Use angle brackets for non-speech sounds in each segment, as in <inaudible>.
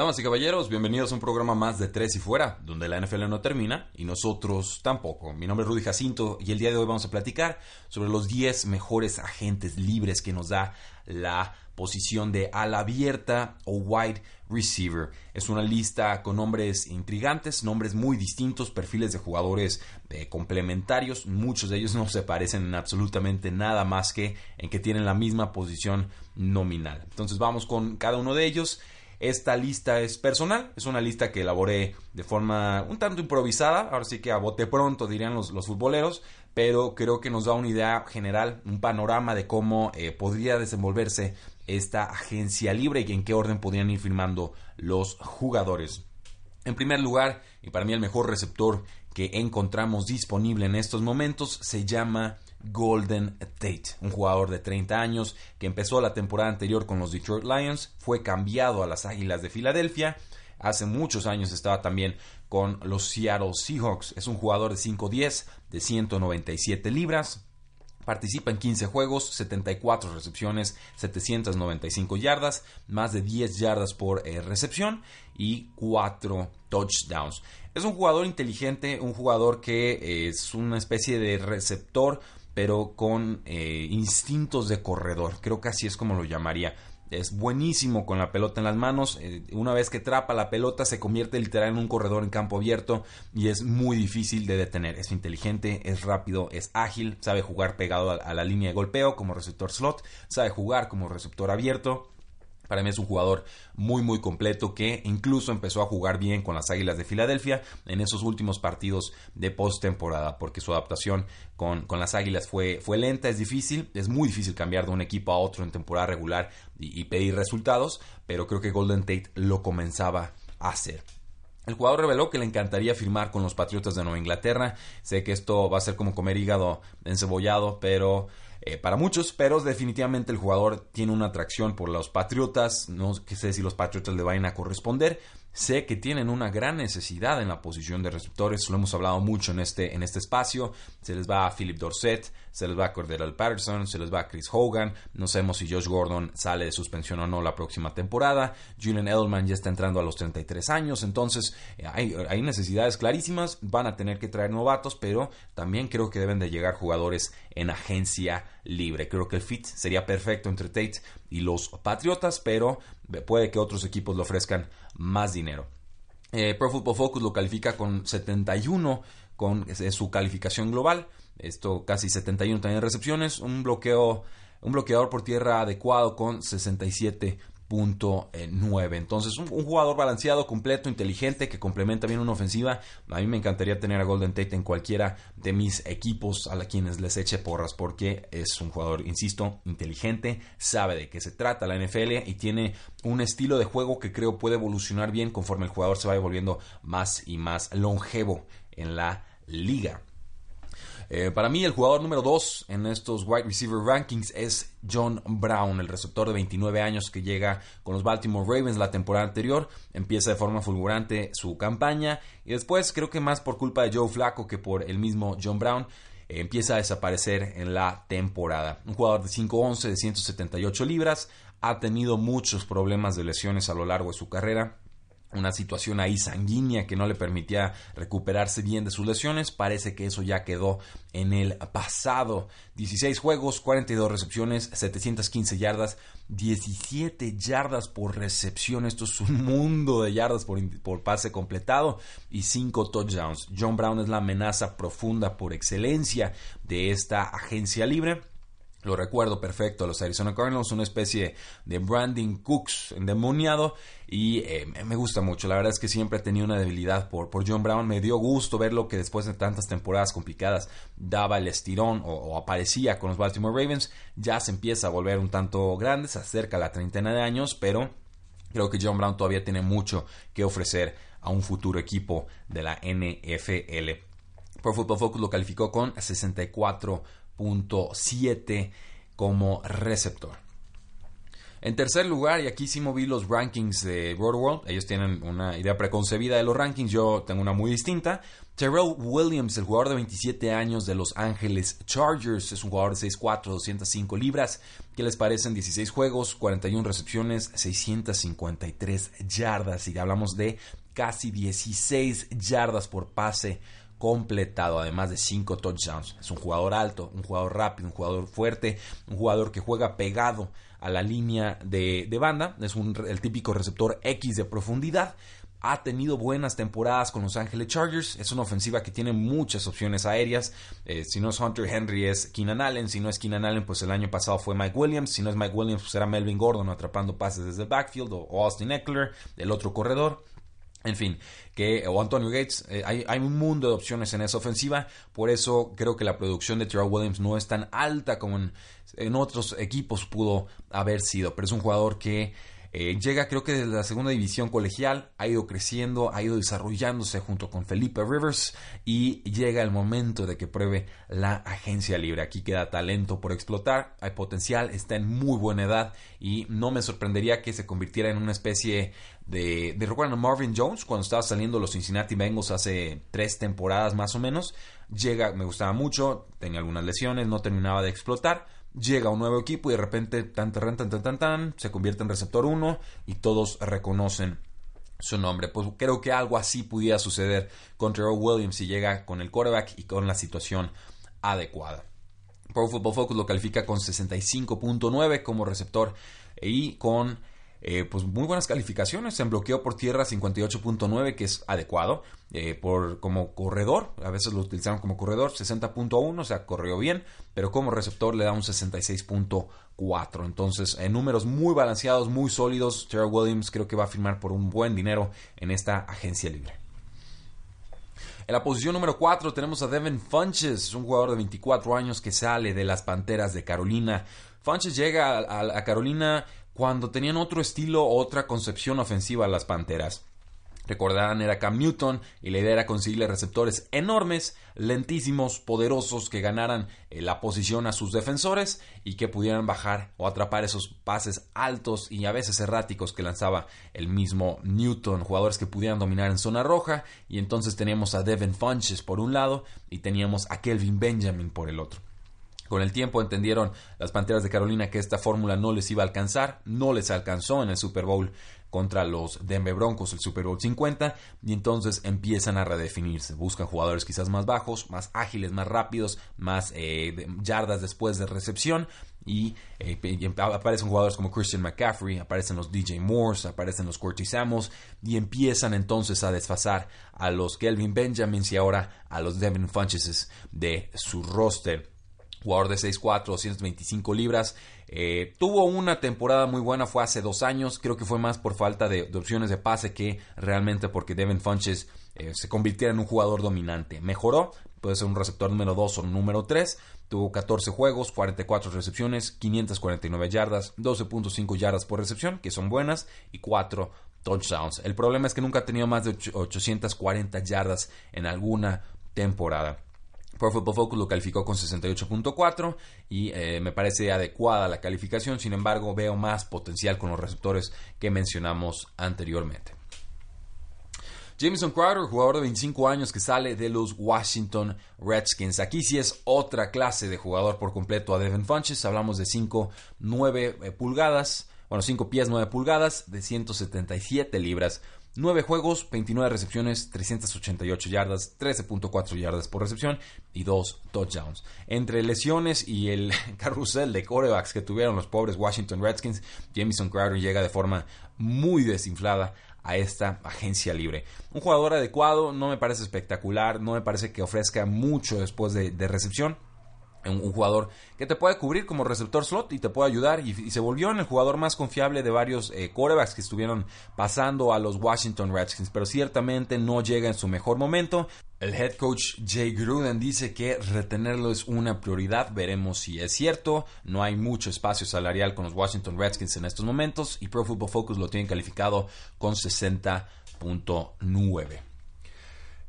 Damas y caballeros, bienvenidos a un programa más de Tres y Fuera, donde la NFL no termina y nosotros tampoco. Mi nombre es Rudy Jacinto y el día de hoy vamos a platicar sobre los 10 mejores agentes libres que nos da la posición de ala abierta o wide receiver. Es una lista con nombres intrigantes, nombres muy distintos, perfiles de jugadores eh, complementarios. Muchos de ellos <laughs> no se parecen en absolutamente nada más que en que tienen la misma posición nominal. Entonces vamos con cada uno de ellos. Esta lista es personal, es una lista que elaboré de forma un tanto improvisada, ahora sí que a bote pronto dirían los, los futboleros, pero creo que nos da una idea general, un panorama de cómo eh, podría desenvolverse esta agencia libre y en qué orden podrían ir firmando los jugadores. En primer lugar, y para mí el mejor receptor que encontramos disponible en estos momentos se llama Golden Tate, un jugador de 30 años que empezó la temporada anterior con los Detroit Lions, fue cambiado a las Águilas de Filadelfia, hace muchos años estaba también con los Seattle Seahawks, es un jugador de 5'10, de 197 libras, Participa en 15 juegos, 74 recepciones, 795 yardas, más de 10 yardas por eh, recepción y 4 touchdowns. Es un jugador inteligente, un jugador que eh, es una especie de receptor pero con eh, instintos de corredor. Creo que así es como lo llamaría. Es buenísimo con la pelota en las manos. Eh, una vez que trapa la pelota se convierte literal en un corredor en campo abierto y es muy difícil de detener. Es inteligente, es rápido, es ágil, sabe jugar pegado a la línea de golpeo como receptor slot, sabe jugar como receptor abierto para mí es un jugador muy muy completo que incluso empezó a jugar bien con las Águilas de Filadelfia en esos últimos partidos de postemporada porque su adaptación con, con, las Águilas fue, fue lenta, es difícil, es muy difícil cambiar de un equipo a otro en temporada regular y, y pedir resultados, pero creo que Golden Tate lo comenzaba a hacer. El jugador reveló que le encantaría firmar con los Patriotas de Nueva Inglaterra. Sé que esto va a ser como comer hígado encebollado, pero eh, para muchos, pero definitivamente el jugador tiene una atracción por los Patriotas. No sé si los Patriotas le vayan a corresponder. Sé que tienen una gran necesidad en la posición de receptores, lo hemos hablado mucho en este, en este espacio. Se les va a Philip Dorset, se les va a Cordero Patterson, se les va a Chris Hogan. No sabemos si Josh Gordon sale de suspensión o no la próxima temporada. Julian Edelman ya está entrando a los 33 años, entonces eh, hay, hay necesidades clarísimas. Van a tener que traer novatos, pero también creo que deben de llegar jugadores en agencia libre. Creo que el fit sería perfecto entre Tate y los Patriotas, pero puede que otros equipos le ofrezcan más dinero. Eh, Pro Football Focus lo califica con 71 con su calificación global. Esto casi 71 también recepciones, un bloqueo un bloqueador por tierra adecuado con 67 9. Entonces, un, jugador balanceado, completo, inteligente, que complementa bien una ofensiva. A mí me encantaría tener a Golden Tate en cualquiera de mis equipos a quienes les eche porras, porque es un jugador, insisto, inteligente, sabe de qué se trata la NFL y tiene un estilo de juego que creo puede evolucionar bien conforme el jugador se vaya volviendo más y más longevo en la liga. Eh, para mí, el jugador número 2 en estos wide receiver rankings es John Brown, el receptor de 29 años que llega con los Baltimore Ravens la temporada anterior. Empieza de forma fulgurante su campaña y después, creo que más por culpa de Joe Flacco que por el mismo John Brown, eh, empieza a desaparecer en la temporada. Un jugador de 5'11, de 178 libras, ha tenido muchos problemas de lesiones a lo largo de su carrera una situación ahí sanguínea que no le permitía recuperarse bien de sus lesiones. Parece que eso ya quedó en el pasado. 16 juegos, 42 recepciones, 715 yardas, 17 yardas por recepción. Esto es un mundo de yardas por, por pase completado y 5 touchdowns. John Brown es la amenaza profunda por excelencia de esta agencia libre. Lo recuerdo perfecto, los Arizona Cardinals, una especie de Branding Cooks endemoniado y eh, me gusta mucho. La verdad es que siempre he tenido una debilidad por, por John Brown. Me dio gusto verlo que después de tantas temporadas complicadas daba el estirón o, aparecía con los Baltimore Ravens. Ya se empieza a volver un tanto grande, se acerca a la treintena de años, pero creo que John Brown todavía tiene mucho que ofrecer a un futuro equipo de la NFL. Pro Football Focus lo calificó con 64 7 como receptor. En tercer lugar, y aquí sí moví los rankings de World, ellos tienen una idea preconcebida de los rankings, yo tengo una muy distinta. Terrell Williams, el jugador de 27 años de Los Ángeles Chargers, es un jugador de 6'4, 205 libras. ¿Qué les parecen? 16 juegos, 41 recepciones, 653 yardas. Y hablamos de casi 16 yardas por pase completado, además de 5 touchdowns. Es un jugador alto, un jugador rápido, un jugador fuerte, un jugador que juega pegado a la línea de, banda. Es un, el típico receptor X de profundidad. Ha tenido buenas temporadas con Los Ángeles Chargers. Es una ofensiva que tiene muchas opciones aéreas. Eh, si no es Hunter Henry, es Keenan Allen. Si no es Keenan Allen, pues el año pasado fue Mike Williams. Si no es Mike Williams, pues era Melvin Gordon atrapando pases desde el backfield o Austin Eckler, el otro corredor. En fin, que o Antonio Gates, eh, hay, un mundo de opciones en esa ofensiva, por eso creo que la producción de Terrell Williams no es tan alta como en, otros equipos pudo haber sido, pero es un jugador que eh, llega creo que desde la segunda división colegial, ha ido creciendo, ha ido desarrollándose junto con Felipe Rivers y llega el momento de que pruebe la agencia libre. Aquí queda talento por explotar, hay potencial, está en muy buena edad y no me sorprendería que se convirtiera en una especie de... de ¿Recuerdan a Marvin Jones cuando estaba saliendo los Cincinnati Bengals hace tres temporadas más o menos? Llega, me gustaba mucho, tenía algunas lesiones, no terminaba de explotar llega un nuevo equipo y de repente tan tan tan tan tan, tan se convierte en receptor 1 y todos reconocen su nombre. Pues creo que algo así pudiera suceder con Trevor Williams si llega con el quarterback y con la situación adecuada. Pro Football Focus lo califica con 65.9 como receptor y con eh, pues muy buenas calificaciones. En bloqueo por tierra 58.9, que es adecuado. Eh, por, como corredor, a veces lo utilizaron como corredor, 60.1, o sea, corrió bien, pero como receptor le da un 66.4. Entonces, en números muy balanceados, muy sólidos, Terrell Williams creo que va a firmar por un buen dinero en esta agencia libre. En la posición número 4 tenemos a Devin Funches, un jugador de 24 años que sale de las Panteras de Carolina. Funches llega a Carolina cuando tenían otro estilo, otra concepción ofensiva a las Panteras. Recordarán, era Cam Newton y la idea era conseguirle receptores enormes, lentísimos, poderosos, que ganaran eh, la posición a sus defensores y que pudieran bajar o atrapar esos pases altos y a veces erráticos que lanzaba el mismo Newton. Jugadores que pudieran dominar en zona roja y entonces teníamos a Devin Funches por un lado y teníamos a Kelvin Benjamin por el otro. Con el tiempo entendieron las Panteras de Carolina que esta fórmula no les iba a alcanzar, no les alcanzó en el Super Bowl contra los Denver Broncos, el Super Bowl 50, y entonces empiezan a redefinirse. Buscan jugadores quizás más bajos, más ágiles, más rápidos, más eh, yardas después de recepción, y, eh, aparecen jugadores como Christian McCaffrey, aparecen los DJ Moores, aparecen los Curtis Samuels, y empiezan entonces a desfasar a los Kelvin Benjamins y ahora a los Devin Funches de su roster jugador de 6'4, 225 libras. Eh, tuvo una temporada muy buena, fue hace dos años. Creo que fue más por falta de, opciones de pase que realmente porque Devin Funches eh, se convirtiera en un jugador dominante. Mejoró, puede ser un receptor número 2 o número 3. Tuvo 14 juegos, 44 recepciones, 549 yardas, 12.5 yardas por recepción, que son buenas, y 4 touchdowns. El problema es que nunca ha tenido más de 840 yardas en alguna temporada. Pro Football Focus lo calificó con 68.4 y eh, me parece adecuada la calificación, sin embargo veo más potencial con los receptores que mencionamos anteriormente. Jameson Crowder, jugador de 25 años que sale de los Washington Redskins. Aquí sí es otra clase de jugador por completo a Devin Funches. Hablamos de 5, 9 eh, pulgadas, bueno, 5 pies 9 pulgadas, de 177 libras. 9 juegos, 29 recepciones, 388 yardas, 13.4 yardas por recepción y 2 touchdowns. Entre lesiones y el <laughs> carrusel de corebacks que tuvieron los pobres Washington Redskins, Jamison Crowder llega de forma muy desinflada a esta agencia libre. Un jugador adecuado, no me parece espectacular, no me parece que ofrezca mucho después de, de recepción un, jugador que te puede cubrir como receptor slot y te puede ayudar y, se volvió en el jugador más confiable de varios eh, quarterbacks que estuvieron pasando a los Washington Redskins, pero ciertamente no llega en su mejor momento. El head coach Jay Gruden dice que retenerlo es una prioridad, veremos si es cierto, no hay mucho espacio salarial con los Washington Redskins en estos momentos y Pro Football Focus lo tiene calificado con 60.9.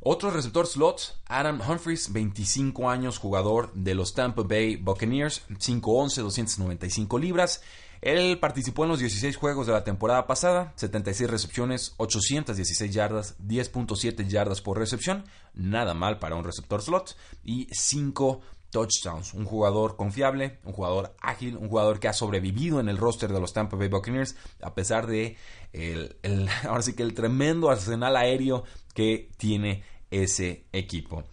Otro receptor slot, Adam Humphries, 25 años, jugador de los Tampa Bay Buccaneers, 5'11, 295 libras. Él participó en los 16 juegos de la temporada pasada, 76 recepciones, 816 yardas, 10.7 yardas por recepción, nada mal para un receptor slot, y 5 touchdowns. Un jugador confiable, un jugador ágil, un jugador que ha sobrevivido en el roster de los Tampa Bay Buccaneers, a pesar de el, <laughs> ahora sí que el tremendo arsenal aéreo que tiene ese equipo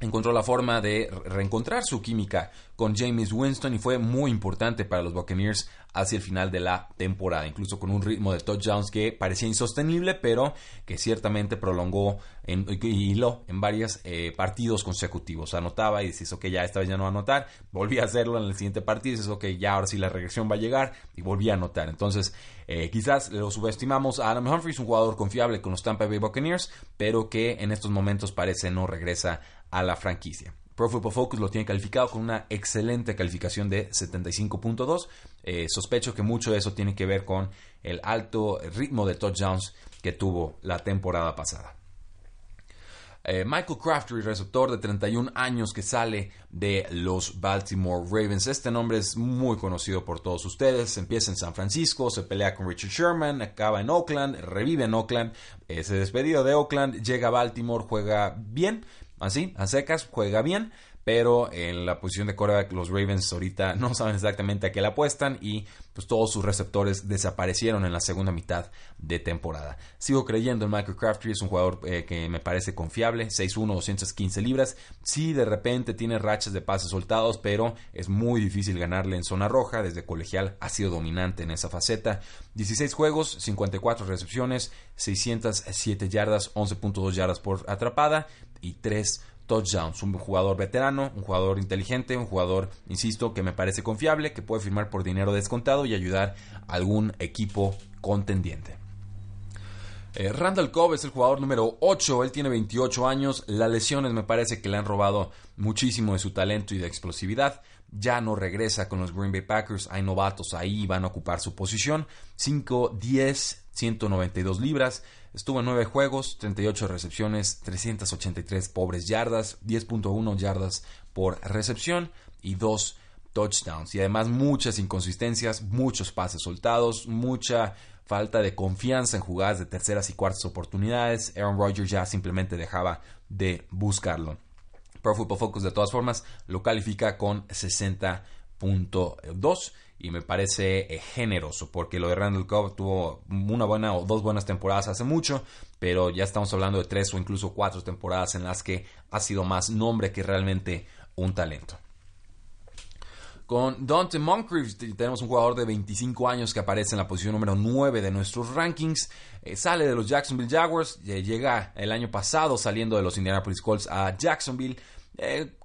encontró la forma de reencontrar su química con James Winston y fue muy importante para los Buccaneers hacia el final de la temporada, incluso con un ritmo de touchdowns que parecía insostenible, pero que ciertamente prolongó y hiló en varios eh, partidos consecutivos. Anotaba y dices, ok, ya esta vez ya no va a anotar, volví a hacerlo en el siguiente partido, dices, ok, ya ahora sí la regresión va a llegar y volví a anotar. Entonces, eh, quizás lo subestimamos a Adam Humphries, un jugador confiable con los Tampa Bay Buccaneers, pero que en estos momentos parece no regresa a la franquicia. Pro Football Focus lo tiene calificado con una excelente calificación de 75.2. Eh, sospecho que mucho de eso tiene que ver con el alto ritmo de touchdowns que tuvo la temporada pasada. Eh, Michael Crafty, receptor de 31 años que sale de los Baltimore Ravens. Este nombre es muy conocido por todos ustedes. Empieza en San Francisco, se pelea con Richard Sherman, acaba en Oakland, revive en Oakland, eh, se despedido de Oakland, llega a Baltimore, juega bien, así, a secas, juega bien, pero en la posición de quarterback los Ravens ahorita <laughs> no saben exactamente a qué le apuestan y pues todos sus receptores desaparecieron en la segunda mitad de temporada. Sigo creyendo en Michael Crabtree, es un jugador eh, que me parece confiable, 6'1, 215 libras. Sí, de repente tiene rachas de pases soltados, pero es muy difícil ganarle en zona roja. Desde colegial ha sido dominante en esa faceta. 16 juegos, 54 recepciones, 607 yardas, 11.2 yardas por atrapada y 3 touchdowns. Un jugador veterano, un jugador inteligente, un jugador, insisto, que me parece confiable, que puede firmar por dinero descontado y ayudar a algún equipo contendiente. Eh, Randall Cobb es el jugador número 8, él tiene 28 años, las lesiones me parece que le han robado muchísimo de su talento y de explosividad, ya no regresa con los Green Bay Packers, hay novatos ahí, van a ocupar su posición, 5, 10, 192 libras, Estuvo en 9 juegos, 38 recepciones, 383 pobres yardas, 10.1 yardas por recepción y 2 touchdowns. Y además muchas inconsistencias, muchos pases soltados, mucha falta de confianza en jugadas de terceras y cuartas oportunidades. Aaron Rodgers ya simplemente dejaba de buscarlo. Pro Football Focus de todas formas lo califica con 60.2 y me parece eh, generoso porque lo de Randall Cobb tuvo una buena o dos buenas temporadas hace mucho, pero ya estamos hablando de tres o incluso cuatro temporadas en las que ha sido más nombre que realmente un talento. Con Dante Moncrief tenemos un jugador de 25 años que aparece en la posición número 9 de nuestros rankings. Eh, sale de los Jacksonville Jaguars, eh, llega el año pasado saliendo de los Indianapolis Colts a Jacksonville.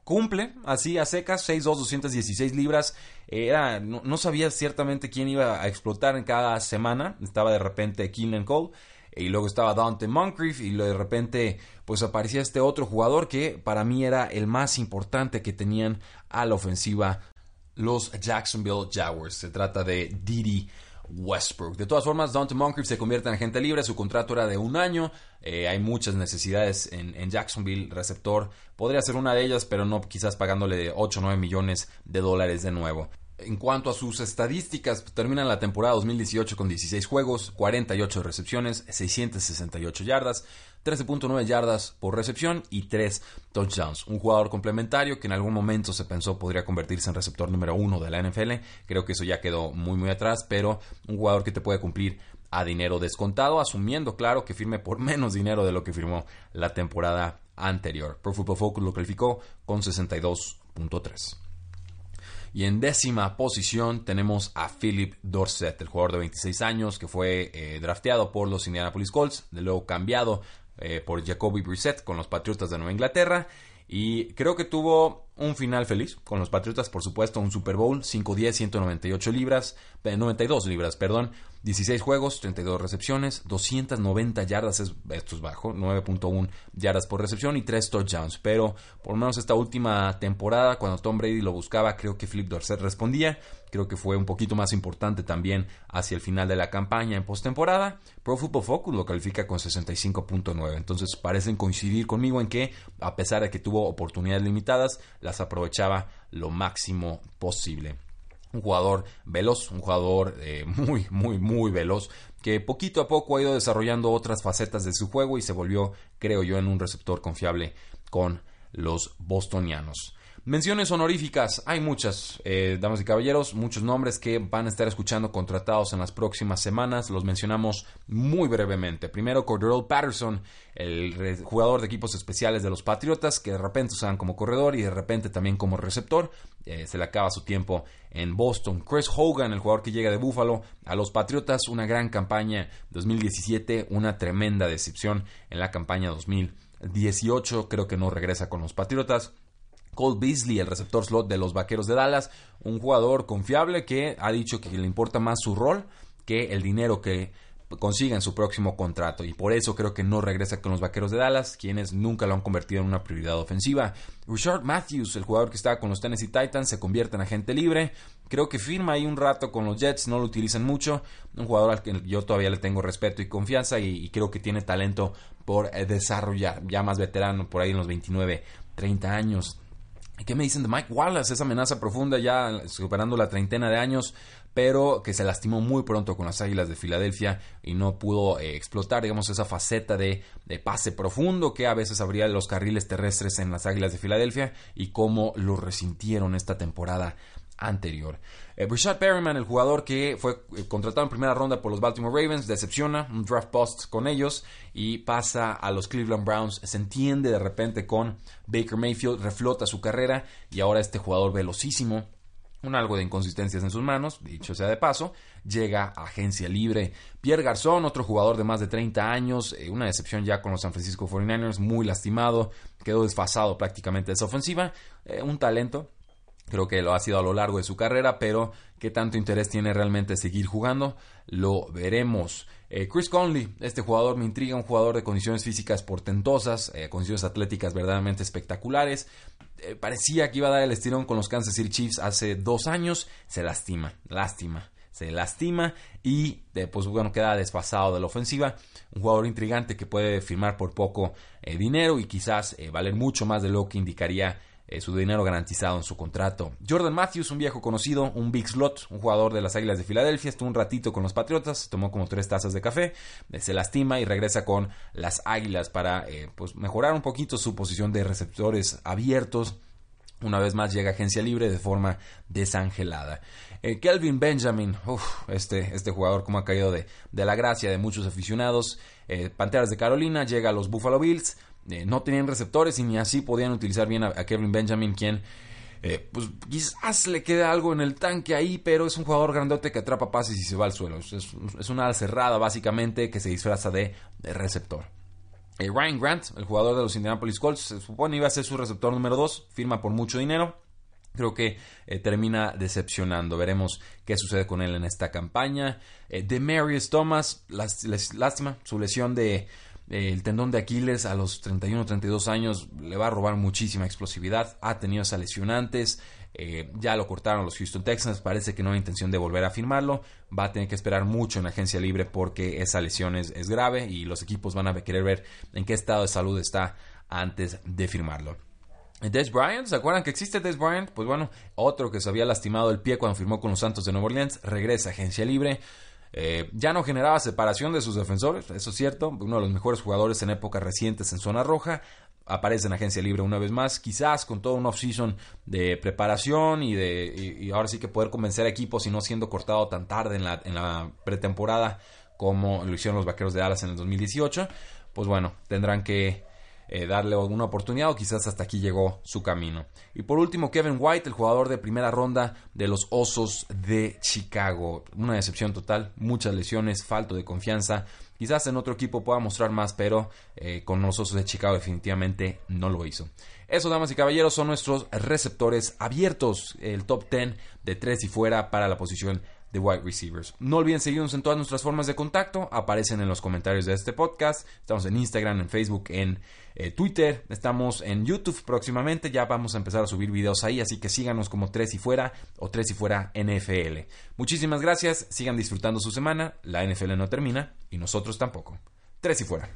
Cumple así a secas, 6'2, 216 libras era, no, sabía ciertamente quién iba a explotar en cada semana. Estaba de repente Keenan Cole y luego estaba Dante Moncrief y de repente pues aparecía este otro jugador que para mí era el más importante que tenían a la ofensiva los Jacksonville Jaguars. Se trata de Didi Westbrook. De todas formas, Dante Moncrief se convierte en agente libre. Su contrato era de un año. Eh, hay muchas necesidades en, Jacksonville. Receptor podría ser una de ellas, pero no quizás pagándole 8 o 9 millones de dólares de nuevo. En cuanto a sus estadísticas, terminan la temporada 2018 con 16 juegos, 48 recepciones, 668 yardas, 13.9 yardas por recepción y 3 touchdowns. Un jugador complementario que en algún momento se pensó podría convertirse en receptor número uno de la NFL. Creo que eso ya quedó muy muy atrás, pero un jugador que te puede cumplir a dinero descontado, asumiendo claro que firme por <laughs> menos dinero de lo que firmó la temporada anterior. Pro Football Focus lo calificó con 62.3. Y en décima posición tenemos a Philip Dorset, el jugador de 26 años que fue eh, drafteado por los Indianapolis Colts, de luego cambiado eh, por Jacoby Brissett con los Patriotas de Nueva Inglaterra. Y creo que tuvo un final feliz con los Patriotas, por supuesto, un Super Bowl, 5-10, 198 libras, 92 libras, perdón, 16 juegos, 32 recepciones, 290 yardas, esto es bajo, 9.1 yardas por recepción y 3 touchdowns. Pero por lo menos esta última temporada, cuando Tom Brady lo buscaba, creo que Flip Dorset respondía. Creo que fue un poquito más importante también hacia el final de la campaña en postemporada. Pro Football Focus lo califica con 65.9. Entonces parecen coincidir conmigo en que, a pesar de que tuvo oportunidades limitadas, las aprovechaba lo máximo posible un jugador veloz, un jugador eh, <laughs> muy, muy, muy veloz, que poquito a poco ha ido desarrollando otras facetas de su juego y se volvió, creo yo, en un receptor confiable con los bostonianos. Menciones honoríficas, hay muchas, eh, damas y caballeros, muchos nombres que van a estar escuchando contratados en las próximas semanas. Los mencionamos muy brevemente. Primero, Cordero Patterson, el jugador de equipos especiales de los Patriotas, que de repente usaban como corredor y de repente también como receptor. Eh, se le acaba su tiempo en Boston. Chris Hogan, el jugador que llega de Buffalo a los Patriotas, una gran campaña 2017, una tremenda decepción en la campaña 2018. Creo que no regresa con los Patriotas. Cole Beasley, el receptor slot de los Vaqueros de Dallas, un jugador confiable que ha dicho que le importa más su rol que el dinero que consiga en su próximo contrato y por eso creo que no regresa con los Vaqueros de Dallas, quienes nunca lo han convertido en una prioridad ofensiva. Richard Matthews, el jugador que estaba con los Tennessee Titans, se convierte en agente libre. Creo que firma ahí un rato con los Jets, no lo utilizan mucho. Un jugador al que yo todavía le tengo respeto y confianza y, creo que tiene talento por eh, desarrollar, ya más veterano, por ahí en los 29, 30 años. ¿Qué me dicen de Mike Wallace? Esa amenaza profunda ya superando la treintena de años, pero que se lastimó muy pronto con las Águilas de Filadelfia y no pudo eh, explotar, digamos, esa faceta de, pase profundo que a veces abría los carriles terrestres en las Águilas de Filadelfia y cómo lo resintieron esta temporada anterior. Eh, Perryman, el jugador que fue eh, contratado en primera ronda por los Baltimore Ravens, decepciona, un draft post con ellos y pasa a los Cleveland Browns. Se entiende de repente con Baker Mayfield, reflota su carrera y ahora este jugador velocísimo, un algo de inconsistencias en sus manos, dicho sea de paso, llega a agencia libre. Pierre Garzón, otro jugador de más de 30 años, eh, una decepción ya con los San Francisco 49ers, muy lastimado, quedó desfasado prácticamente de esa ofensiva, eh, un talento Creo que lo ha sido a lo largo de su carrera, pero qué tanto interés tiene realmente seguir jugando, lo veremos. Eh, Chris Conley, este jugador me intriga, un jugador de condiciones físicas portentosas, eh, condiciones atléticas verdaderamente espectaculares. Eh, parecía que iba a dar el estirón con los Kansas City Chiefs hace dos años, se lastima, lástima, se lastima y pues bueno, queda desfasado de la ofensiva. Un jugador intrigante que puede firmar por poco dinero y quizás valer mucho más de lo que indicaría eh, su dinero garantizado en su contrato. Jordan Matthews, un viejo conocido, un big slot, un jugador de las Águilas de Filadelfia, estuvo un ratito con los Patriotas, tomó como tres tazas de café, eh, se lastima y regresa con las Águilas para eh, pues mejorar un poquito su posición de receptores abiertos. Una vez más llega agencia libre de forma desangelada. Kelvin Benjamin, este, este jugador como ha caído de, de la gracia de muchos aficionados. Panteras de Carolina llega a los Buffalo Bills. Eh, no tenían receptores y ni así podían utilizar bien a, Kevin Benjamin, quien eh, pues quizás le queda algo en el tanque ahí, pero es un jugador grandote que atrapa pases y se va al suelo. Es, una cerrada básicamente que se disfraza de, receptor. Eh, Ryan Grant, el jugador de los Indianapolis Colts, se supone iba a ser su receptor número 2, firma por mucho dinero. Creo que termina decepcionando. Veremos qué sucede con él en esta campaña. de Marius Thomas, lástima, su lesión de, el tendón de Aquiles a los 31 32 años le va a robar muchísima explosividad. Ha tenido esas lesionantes. Eh, ya lo cortaron los Houston Texans. Parece que no hay intención de volver a firmarlo. Va a tener que esperar mucho en agencia libre porque esa lesión es, grave y los equipos van a querer ver en qué estado de salud está antes de firmarlo. Des Bryant, ¿se acuerdan que existe Des Bryant? Pues bueno, otro que se había lastimado el pie cuando firmó con los Santos de Nueva Orleans, regresa a agencia libre. Eh, ya no generaba separación de sus defensores, eso es cierto, uno de los mejores jugadores en épocas recientes en zona roja, aparece en agencia libre una vez más, quizás con todo un off-season de preparación y de y, ahora sí que poder convencer a equipos y no siendo cortado tan tarde en la, en la pretemporada como lo hicieron los Vaqueros de Dallas en el 2018, pues bueno, tendrán que eh, darle una oportunidad o quizás hasta aquí llegó su camino. Y por último, Kevin White, el jugador de primera ronda de los Osos de Chicago. Una decepción total, muchas lesiones, falto de confianza. Quizás en otro equipo pueda mostrar más, pero eh, con los Osos de Chicago definitivamente no lo hizo. Eso, damas y caballeros, son nuestros receptores abiertos, el top 10 de tres y fuera para la posición de wide receivers. No olviden seguirnos en todas nuestras formas de contacto, aparecen en los comentarios de este podcast. Estamos en Instagram, en Facebook, en eh, Twitter, estamos en YouTube próximamente, ya vamos a empezar a subir videos ahí, así que síganos como Tres y Fuera o Tres y Fuera NFL. Muchísimas gracias, sigan disfrutando su semana, la NFL no termina y nosotros tampoco. Tres y Fuera.